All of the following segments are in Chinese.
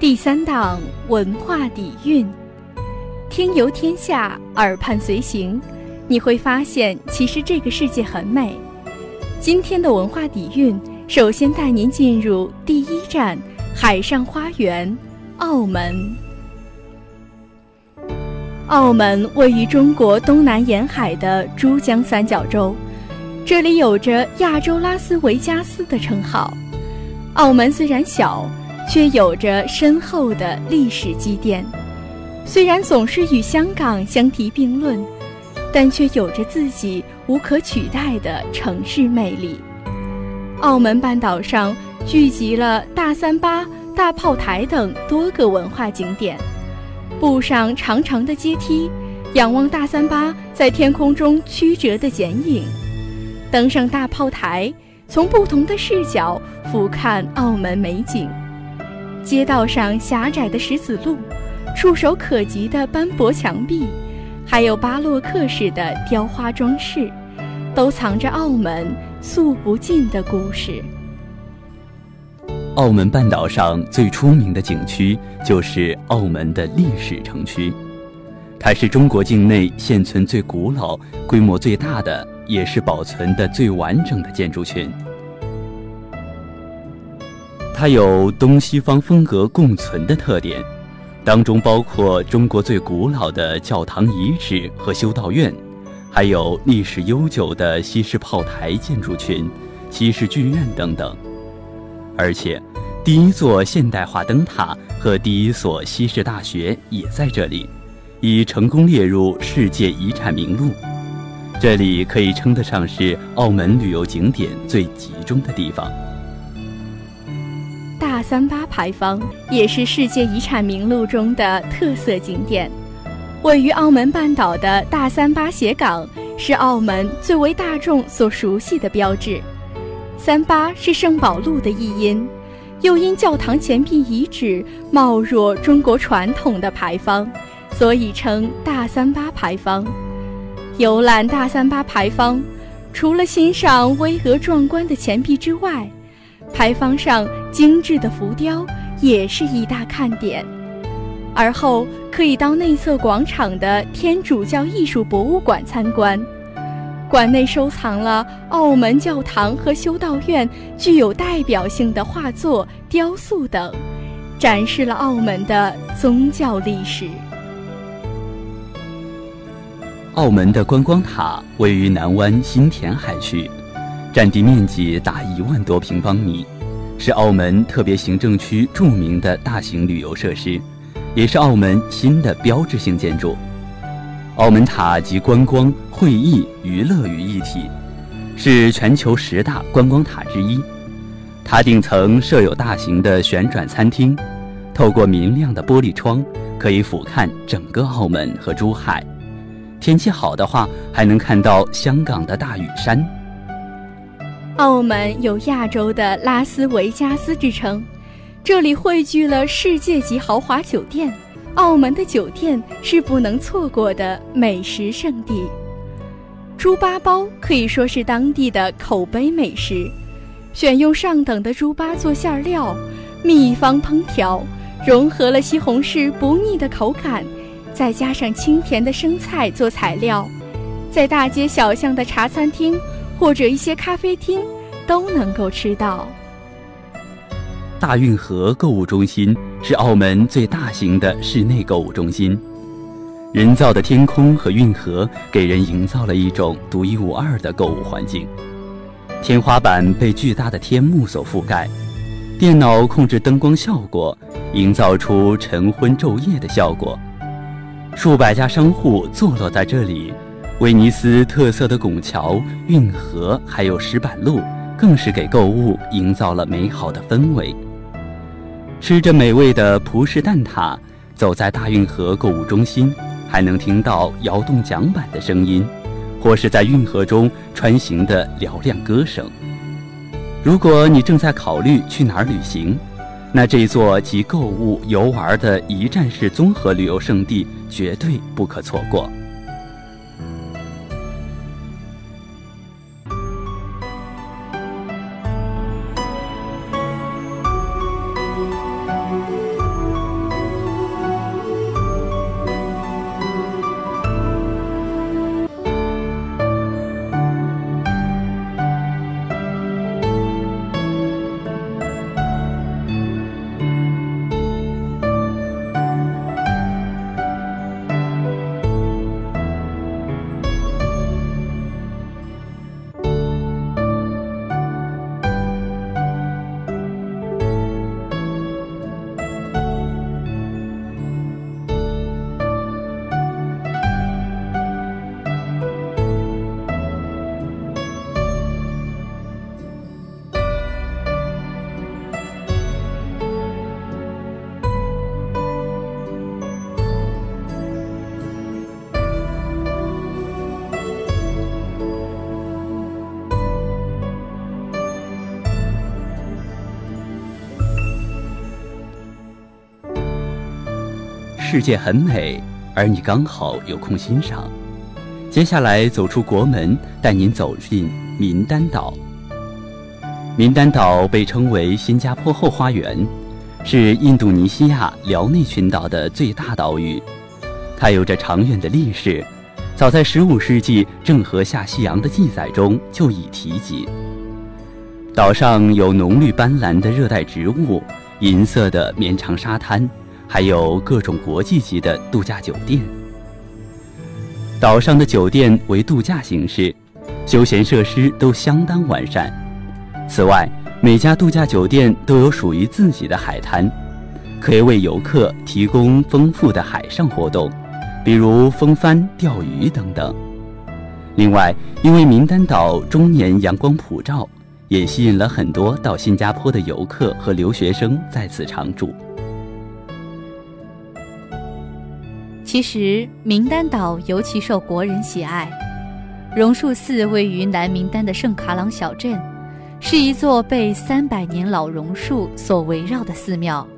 第三档文化底蕴，听游天下，耳畔随行，你会发现其实这个世界很美。今天的文化底蕴，首先带您进入第一站——海上花园，澳门。澳门位于中国东南沿海的珠江三角洲，这里有着“亚洲拉斯维加斯”的称号。澳门虽然小，却有着深厚的历史积淀。虽然总是与香港相提并论，但却有着自己无可取代的城市魅力。澳门半岛上聚集了大三巴、大炮台等多个文化景点。步上长长的阶梯，仰望大三巴在天空中曲折的剪影；登上大炮台。从不同的视角俯瞰澳门美景，街道上狭窄的石子路，触手可及的斑驳墙壁，还有巴洛克式的雕花装饰，都藏着澳门诉不尽的故事。澳门半岛上最出名的景区就是澳门的历史城区，它是中国境内现存最古老、规模最大的。也是保存的最完整的建筑群。它有东西方风格共存的特点，当中包括中国最古老的教堂遗址和修道院，还有历史悠久的西式炮台建筑群、西式剧院等等。而且，第一座现代化灯塔和第一所西式大学也在这里，已成功列入世界遗产名录。这里可以称得上是澳门旅游景点最集中的地方。大三巴牌坊也是世界遗产名录中的特色景点。位于澳门半岛的大三巴斜港是澳门最为大众所熟悉的标志。三巴是圣保路的译音，又因教堂前壁遗址貌若中国传统的牌坊，所以称大三巴牌坊。游览大三巴牌坊，除了欣赏巍峨壮观的钱币之外，牌坊上精致的浮雕也是一大看点。而后可以到内侧广场的天主教艺术博物馆参观，馆内收藏了澳门教堂和修道院具有代表性的画作、雕塑等，展示了澳门的宗教历史。澳门的观光塔位于南湾新田海区，占地面积达一万多平方米，是澳门特别行政区著名的大型旅游设施，也是澳门新的标志性建筑。澳门塔集观光、会议、娱乐于一体，是全球十大观光塔之一。塔顶层设有大型的旋转餐厅，透过明亮的玻璃窗，可以俯瞰整个澳门和珠海。天气好的话，还能看到香港的大屿山。澳门有亚洲的拉斯维加斯之称，这里汇聚了世界级豪华酒店。澳门的酒店是不能错过的美食圣地。猪八包可以说是当地的口碑美食，选用上等的猪八做馅料，秘方烹调，融合了西红柿不腻的口感。再加上清甜的生菜做材料，在大街小巷的茶餐厅或者一些咖啡厅都能够吃到。大运河购物中心是澳门最大型的室内购物中心，人造的天空和运河给人营造了一种独一无二的购物环境。天花板被巨大的天幕所覆盖，电脑控制灯光效果，营造出晨昏昼夜的效果。数百家商户坐落在这里，威尼斯特色的拱桥、运河还有石板路，更是给购物营造了美好的氛围。吃着美味的葡式蛋挞，走在大运河购物中心，还能听到摇动桨板的声音，或是在运河中穿行的嘹亮歌声。如果你正在考虑去哪儿旅行，那这座集购物、游玩的一站式综合旅游胜地绝对不可错过。世界很美，而你刚好有空欣赏。接下来走出国门，带您走进民丹岛。民丹岛被称为新加坡后花园，是印度尼西亚辽内群岛的最大岛屿。它有着长远的历史，早在15世纪郑和下西洋的记载中就已提及。岛上有浓绿斑斓的热带植物，银色的绵长沙滩，还有各种国际级的度假酒店。岛上的酒店为度假形式，休闲设施都相当完善。此外，每家度假酒店都有属于自己的海滩，可以为游客提供丰富的海上活动，比如风帆、钓鱼等等。另外，因为名丹岛终年阳光普照，也吸引了很多到新加坡的游客和留学生在此常住。其实，名丹岛尤其受国人喜爱。榕树寺位于南名丹的圣卡朗小镇，是一座被三百年老榕树所围绕的寺庙，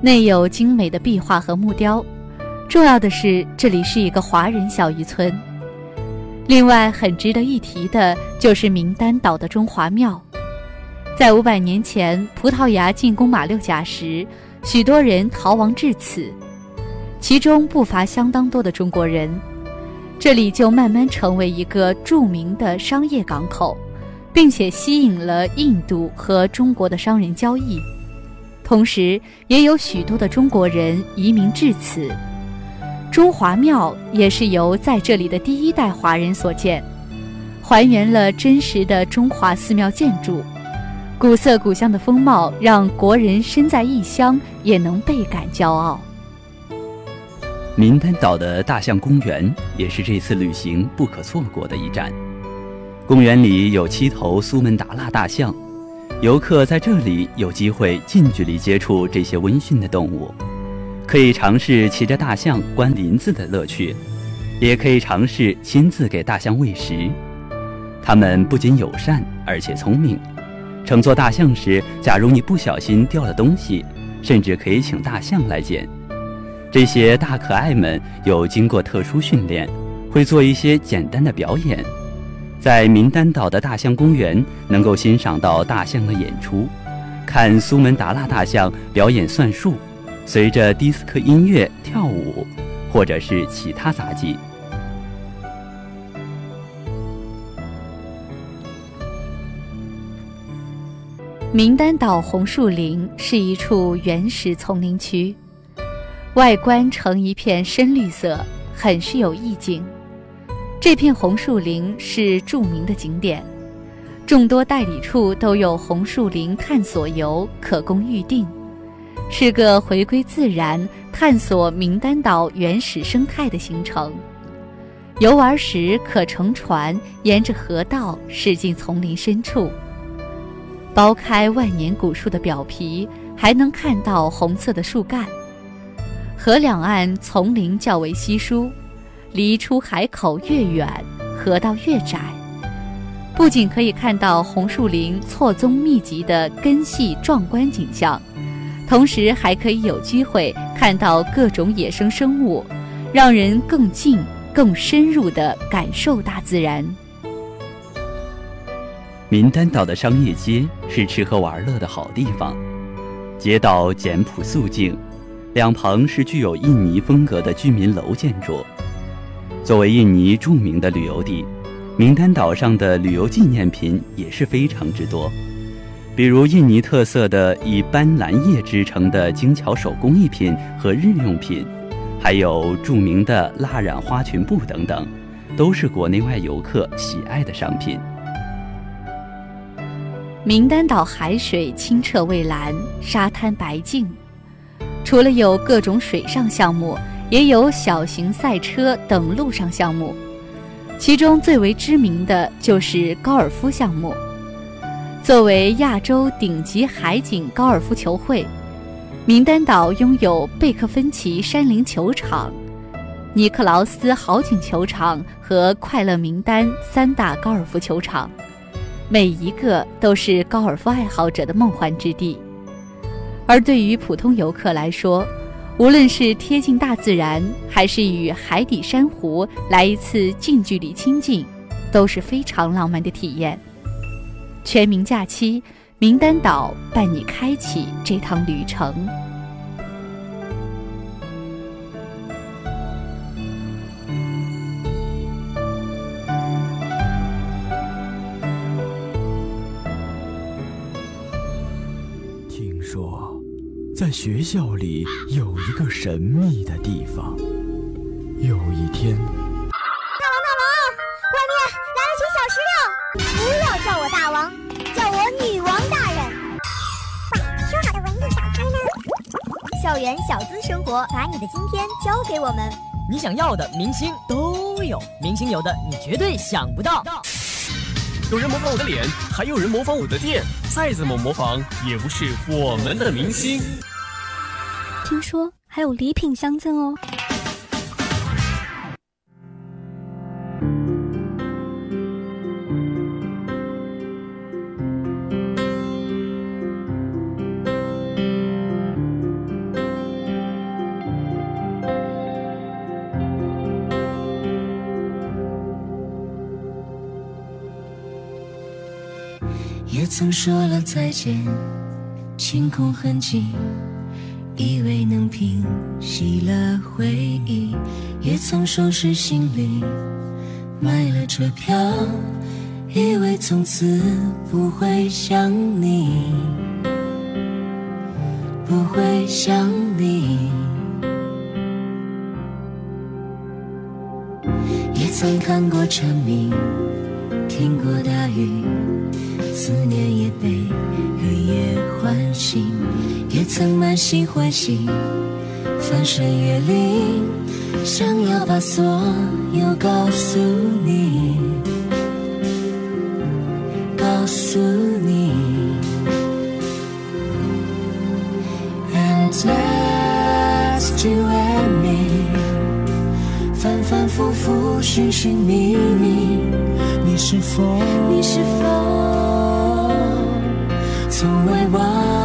内有精美的壁画和木雕。重要的是，这里是一个华人小渔村。另外，很值得一提的就是名丹岛的中华庙，在五百年前葡萄牙进攻马六甲时，许多人逃亡至此。其中不乏相当多的中国人，这里就慢慢成为一个著名的商业港口，并且吸引了印度和中国的商人交易，同时也有许多的中国人移民至此。中华庙也是由在这里的第一代华人所建，还原了真实的中华寺庙建筑，古色古香的风貌让国人身在异乡也能倍感骄傲。名丹岛的大象公园也是这次旅行不可错过的一站。公园里有七头苏门答腊大象，游客在这里有机会近距离接触这些温驯的动物，可以尝试骑着大象观林子的乐趣，也可以尝试亲自给大象喂食。它们不仅友善，而且聪明。乘坐大象时，假如你不小心掉了东西，甚至可以请大象来捡。这些大可爱们有经过特殊训练，会做一些简单的表演。在名丹岛的大象公园，能够欣赏到大象的演出，看苏门答腊大象表演算术，随着迪斯科音乐跳舞，或者是其他杂技。名丹岛红树林是一处原始丛林区。外观呈一片深绿色，很是有意境。这片红树林是著名的景点，众多代理处都有红树林探索游可供预定，是个回归自然、探索名丹岛原始生态的行程。游玩时可乘船沿着河道驶进丛林深处，剥开万年古树的表皮，还能看到红色的树干。河两岸丛林较为稀疏，离出海口越远，河道越窄。不仅可以看到红树林错综密集的根系壮观景象，同时还可以有机会看到各种野生生物，让人更近、更深入地感受大自然。民丹岛的商业街是吃喝玩乐的好地方，街道简朴素净。两旁是具有印尼风格的居民楼建筑。作为印尼著名的旅游地，名丹岛上的旅游纪念品也是非常之多，比如印尼特色的以斑斓叶制成的精巧手工艺品和日用品，还有著名的蜡染花裙布等等，都是国内外游客喜爱的商品。名丹岛海水清澈蔚蓝，沙滩白净。除了有各种水上项目，也有小型赛车等陆上项目，其中最为知名的就是高尔夫项目。作为亚洲顶级海景高尔夫球会，名丹岛拥有贝克芬奇山林球场、尼克劳斯豪景球场和快乐名丹三大高尔夫球场，每一个都是高尔夫爱好者的梦幻之地。而对于普通游客来说，无论是贴近大自然，还是与海底珊瑚来一次近距离亲近，都是非常浪漫的体验。全民假期，名丹岛伴你开启这趟旅程。学校里有一个神秘的地方。有一天，大王，大王，外面来了群小石榴！不要叫我大王，叫我女王大人。说好的文艺小开呢？校园小资生活，把你的今天交给我们。你想要的明星都有，明星有的你绝对想不到。有人模仿我的脸，还有人模仿我的店，再怎么模仿也不是我们的明星。听说还有礼品相赠哦。也曾说了再见，清空痕迹，以为能平息了回忆；也曾收拾行李，买了车票，以为从此不会想你，不会想你。也曾看过蝉鸣，听过大雨。思念也被黑夜唤醒，也曾满心欢喜，翻山越岭，想要把所有告诉你，告诉你。And just you and me，反反复复，寻寻觅觅，你是否？你是否？从未忘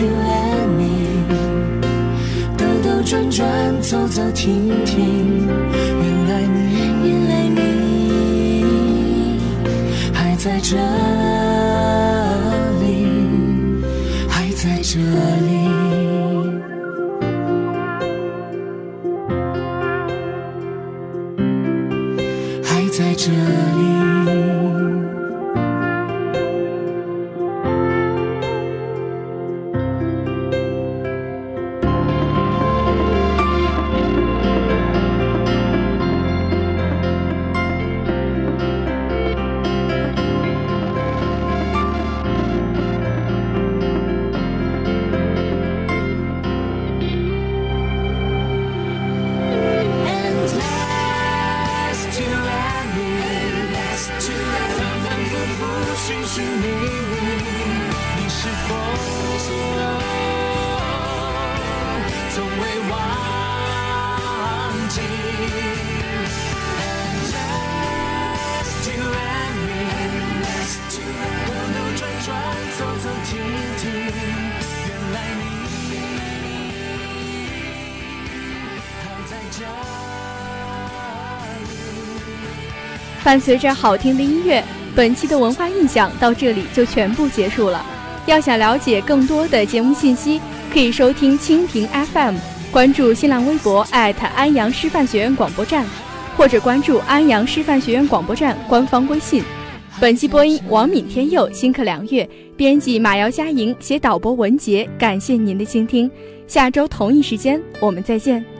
you and me，兜兜转转，走走停停，原来你，原来你还在这伴随着好听的音乐，本期的文化印象到这里就全部结束了。要想了解更多的节目信息，可以收听蜻蜓 FM，关注新浪微博安阳师范学院广播站，或者关注安阳师范学院广播站官方微信。本期播音：王敏、天佑、新客良月，编辑马瑶、佳莹，写导播文杰。感谢您的倾听，下周同一时间我们再见。